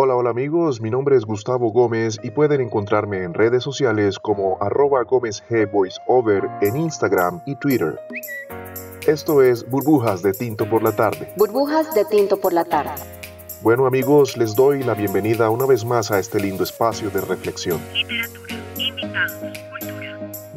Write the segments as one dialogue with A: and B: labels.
A: Hola, hola amigos, mi nombre es Gustavo Gómez y pueden encontrarme en redes sociales como arroba Gómez G Voiceover en Instagram y Twitter. Esto es Burbujas de Tinto por la tarde.
B: Burbujas de Tinto por la tarde.
A: Bueno amigos, les doy la bienvenida una vez más a este lindo espacio de reflexión.
C: literatura.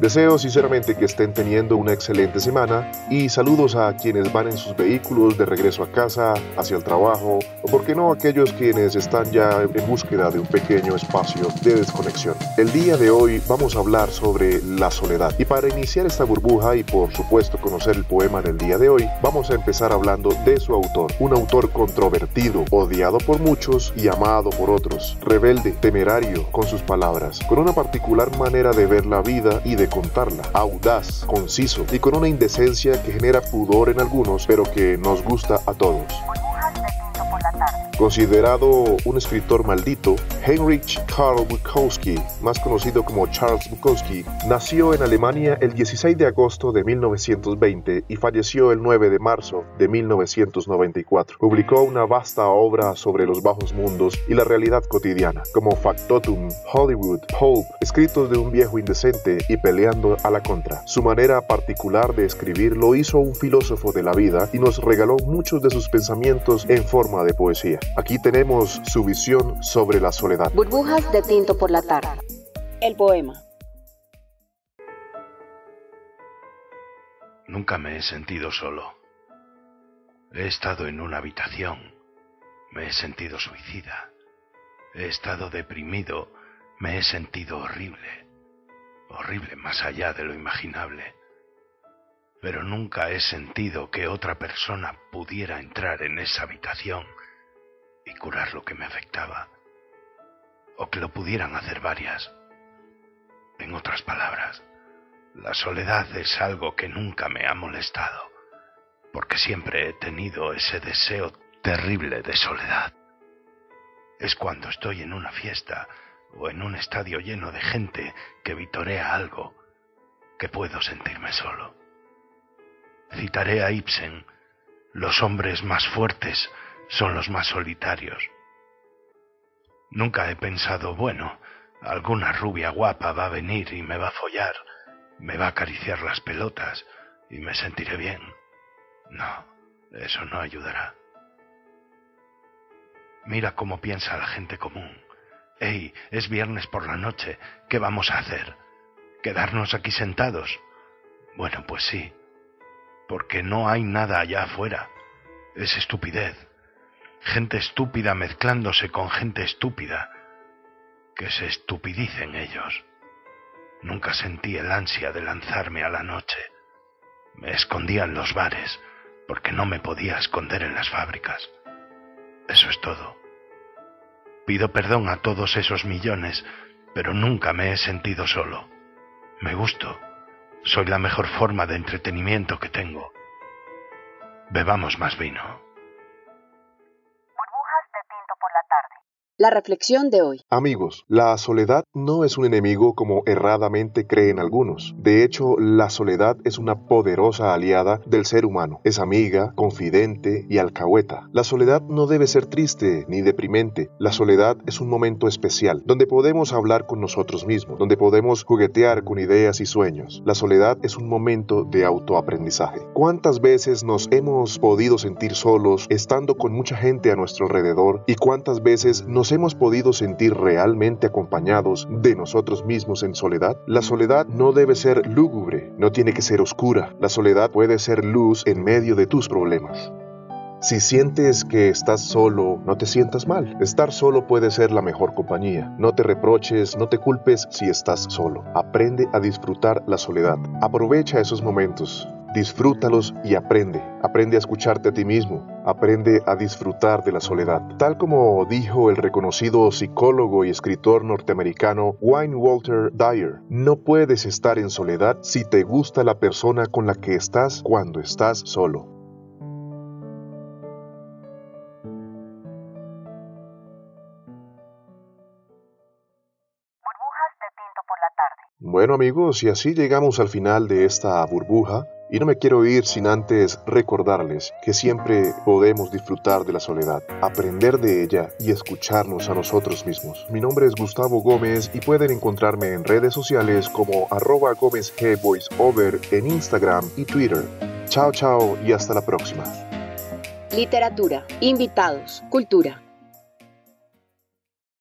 A: Deseo sinceramente que estén teniendo una excelente semana y saludos a quienes van en sus vehículos de regreso a casa, hacia el trabajo o por qué no aquellos quienes están ya en búsqueda de un pequeño espacio de desconexión. El día de hoy vamos a hablar sobre la soledad y para iniciar esta burbuja y por supuesto conocer el poema del día de hoy, vamos a empezar hablando de su autor, un autor controvertido, odiado por muchos y amado por otros, rebelde, temerario con sus palabras, con una particular manera de ver la vida y de contarla, audaz, conciso y con una indecencia que genera pudor en algunos, pero que nos gusta a todos. Considerado un escritor maldito, Heinrich Karl Bukowski, más conocido como Charles Bukowski, nació en Alemania el 16 de agosto de 1920 y falleció el 9 de marzo de 1994. Publicó una vasta obra sobre los bajos mundos y la realidad cotidiana, como Factotum, Hollywood, Pulp, escritos de un viejo indecente y peleando a la contra. Su manera particular de escribir lo hizo un filósofo de la vida y nos regaló muchos de sus pensamientos en forma de poesía. Aquí tenemos su visión sobre la soledad.
B: Burbujas de Tinto por la tarde. El poema.
D: Nunca me he sentido solo. He estado en una habitación. Me he sentido suicida. He estado deprimido. Me he sentido horrible. Horrible más allá de lo imaginable. Pero nunca he sentido que otra persona pudiera entrar en esa habitación curar lo que me afectaba. O que lo pudieran hacer varias. En otras palabras, la soledad es algo que nunca me ha molestado, porque siempre he tenido ese deseo terrible de soledad. Es cuando estoy en una fiesta o en un estadio lleno de gente que vitorea algo que puedo sentirme solo. Citaré a Ibsen, los hombres más fuertes son los más solitarios. Nunca he pensado, bueno, alguna rubia guapa va a venir y me va a follar, me va a acariciar las pelotas y me sentiré bien. No, eso no ayudará. Mira cómo piensa la gente común. Ey, es viernes por la noche, ¿qué vamos a hacer? ¿Quedarnos aquí sentados? Bueno, pues sí, porque no hay nada allá afuera. Es estupidez. Gente estúpida mezclándose con gente estúpida. Que se estupidicen ellos. Nunca sentí el ansia de lanzarme a la noche. Me escondía en los bares porque no me podía esconder en las fábricas. Eso es todo. Pido perdón a todos esos millones, pero nunca me he sentido solo. Me gusto. Soy la mejor forma de entretenimiento que tengo. Bebamos más vino.
C: La
B: reflexión de hoy.
A: Amigos, la soledad no es un enemigo como erradamente creen algunos. De hecho, la soledad es una poderosa aliada del ser humano. Es amiga, confidente y alcahueta. La soledad no debe ser triste ni deprimente. La soledad es un momento especial, donde podemos hablar con nosotros mismos, donde podemos juguetear con ideas y sueños. La soledad es un momento de autoaprendizaje. ¿Cuántas veces nos hemos podido sentir solos estando con mucha gente a nuestro alrededor y cuántas veces nos hemos podido sentir realmente acompañados de nosotros mismos en soledad? La soledad no debe ser lúgubre, no tiene que ser oscura. La soledad puede ser luz en medio de tus problemas. Si sientes que estás solo, no te sientas mal. Estar solo puede ser la mejor compañía. No te reproches, no te culpes si estás solo. Aprende a disfrutar la soledad. Aprovecha esos momentos. Disfrútalos y aprende. Aprende a escucharte a ti mismo. Aprende a disfrutar de la soledad. Tal como dijo el reconocido psicólogo y escritor norteamericano Wayne Walter Dyer, no puedes estar en soledad si te gusta la persona con la que estás cuando estás solo.
C: Burbujas de tinto por la tarde.
A: Bueno amigos, y así llegamos al final de esta burbuja Y no me quiero ir sin antes recordarles que siempre podemos disfrutar de la soledad, aprender de ella y escucharnos a nosotros mismos. Mi nombre es Gustavo Gómez y pueden encontrarme en redes sociales como arroba Gómez Voiceover en Instagram y Twitter. Chao, chao y hasta la próxima.
B: Literatura, invitados, cultura.